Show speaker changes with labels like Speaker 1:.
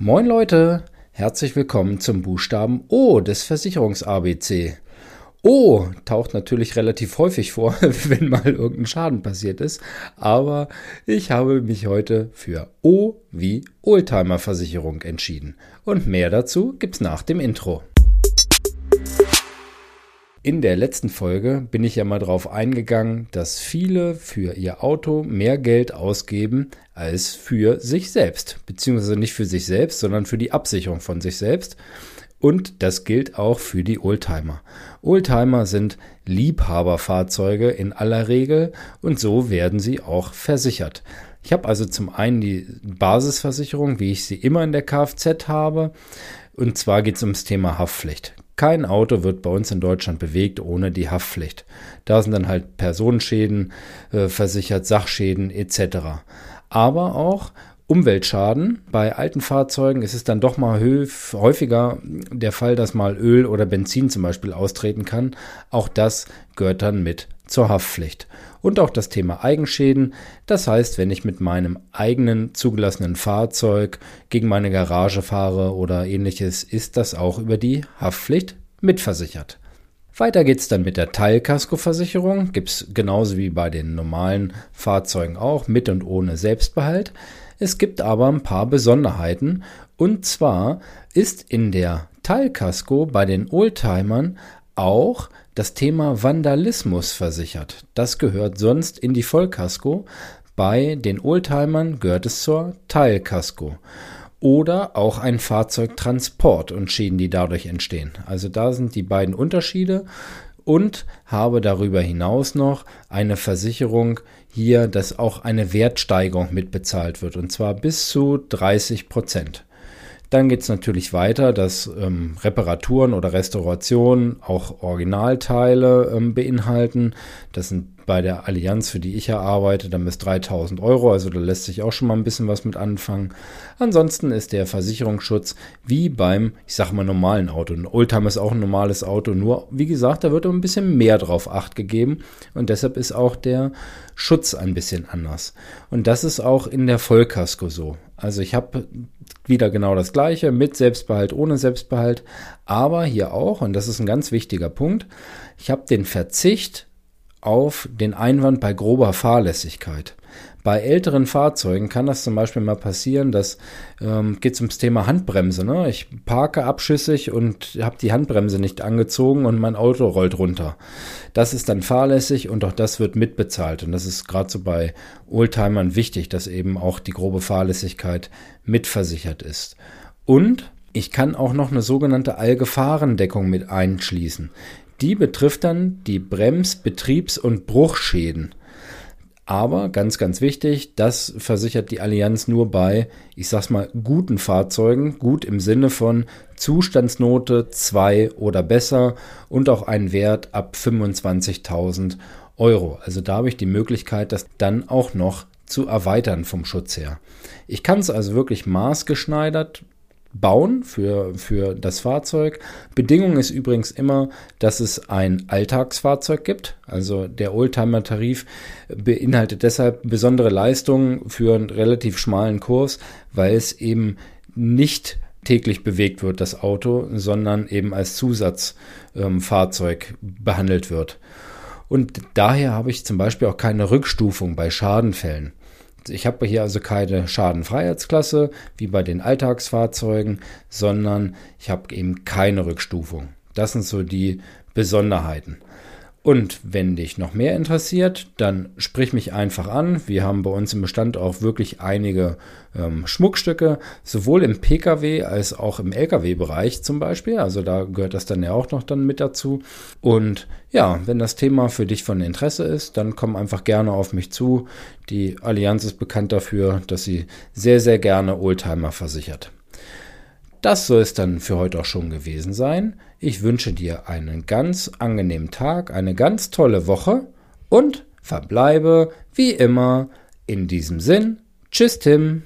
Speaker 1: Moin Leute, herzlich willkommen zum Buchstaben O des Versicherungs-ABC. O taucht natürlich relativ häufig vor, wenn mal irgendein Schaden passiert ist, aber ich habe mich heute für O wie Oldtimer-Versicherung entschieden. Und mehr dazu gibt's nach dem Intro. In der letzten Folge bin ich ja mal darauf eingegangen, dass viele für ihr Auto mehr Geld ausgeben als für sich selbst. Beziehungsweise nicht für sich selbst, sondern für die Absicherung von sich selbst. Und das gilt auch für die Oldtimer. Oldtimer sind Liebhaberfahrzeuge in aller Regel und so werden sie auch versichert. Ich habe also zum einen die Basisversicherung, wie ich sie immer in der Kfz habe. Und zwar geht es ums Thema Haftpflicht. Kein Auto wird bei uns in Deutschland bewegt ohne die Haftpflicht. Da sind dann halt Personenschäden äh, versichert, Sachschäden etc. Aber auch Umweltschaden. Bei alten Fahrzeugen ist es dann doch mal häufiger der Fall, dass mal Öl oder Benzin zum Beispiel austreten kann. Auch das gehört dann mit zur Haftpflicht. Und auch das Thema Eigenschäden. Das heißt, wenn ich mit meinem eigenen zugelassenen Fahrzeug gegen meine Garage fahre oder ähnliches, ist das auch über die Haftpflicht mitversichert. Weiter geht's dann mit der Teilkaskoversicherung. Gibt's genauso wie bei den normalen Fahrzeugen auch mit und ohne Selbstbehalt. Es gibt aber ein paar Besonderheiten. Und zwar ist in der Teilkasko bei den Oldtimern auch das Thema Vandalismus versichert. Das gehört sonst in die Vollkasko. Bei den Oldtimern gehört es zur Teilkasko. Oder auch ein Fahrzeugtransport und Schäden, die dadurch entstehen. Also da sind die beiden Unterschiede und habe darüber hinaus noch eine Versicherung hier, dass auch eine Wertsteigerung mitbezahlt wird und zwar bis zu 30 Prozent. Dann geht es natürlich weiter, dass ähm, Reparaturen oder Restaurationen auch Originalteile ähm, beinhalten. Das sind bei der Allianz, für die ich ja arbeite, dann bis 3000 Euro. Also da lässt sich auch schon mal ein bisschen was mit anfangen. Ansonsten ist der Versicherungsschutz wie beim, ich sag mal, normalen Auto. Ein Oldtimer ist auch ein normales Auto. Nur, wie gesagt, da wird ein bisschen mehr drauf Acht gegeben. Und deshalb ist auch der Schutz ein bisschen anders. Und das ist auch in der Vollkasko so. Also ich habe wieder genau das gleiche mit Selbstbehalt, ohne Selbstbehalt. Aber hier auch, und das ist ein ganz wichtiger Punkt, ich habe den Verzicht auf den Einwand bei grober Fahrlässigkeit. Bei älteren Fahrzeugen kann das zum Beispiel mal passieren, dass ähm, geht ums Thema Handbremse. Ne? Ich parke abschüssig und habe die Handbremse nicht angezogen und mein Auto rollt runter. Das ist dann fahrlässig und auch das wird mitbezahlt. Und das ist gerade so bei Oldtimern wichtig, dass eben auch die grobe Fahrlässigkeit mitversichert ist. Und ich kann auch noch eine sogenannte Allgefahrendeckung mit einschließen. Die betrifft dann die Brems-, Betriebs- und Bruchschäden. Aber ganz, ganz wichtig, das versichert die Allianz nur bei, ich sag's mal, guten Fahrzeugen. Gut im Sinne von Zustandsnote 2 oder besser und auch einen Wert ab 25.000 Euro. Also da habe ich die Möglichkeit, das dann auch noch zu erweitern vom Schutz her. Ich kann es also wirklich maßgeschneidert bauen für, für das Fahrzeug. Bedingung ist übrigens immer, dass es ein Alltagsfahrzeug gibt. Also der Oldtimer-Tarif beinhaltet deshalb besondere Leistungen für einen relativ schmalen Kurs, weil es eben nicht täglich bewegt wird, das Auto, sondern eben als Zusatzfahrzeug ähm, behandelt wird. Und daher habe ich zum Beispiel auch keine Rückstufung bei Schadenfällen. Ich habe hier also keine Schadenfreiheitsklasse wie bei den Alltagsfahrzeugen, sondern ich habe eben keine Rückstufung. Das sind so die Besonderheiten. Und wenn dich noch mehr interessiert, dann sprich mich einfach an. Wir haben bei uns im Bestand auch wirklich einige ähm, Schmuckstücke, sowohl im Pkw als auch im Lkw-Bereich zum Beispiel. Also da gehört das dann ja auch noch dann mit dazu. Und ja, wenn das Thema für dich von Interesse ist, dann komm einfach gerne auf mich zu. Die Allianz ist bekannt dafür, dass sie sehr, sehr gerne Oldtimer versichert. Das soll es dann für heute auch schon gewesen sein. Ich wünsche dir einen ganz angenehmen Tag, eine ganz tolle Woche und verbleibe wie immer in diesem Sinn. Tschüss, Tim.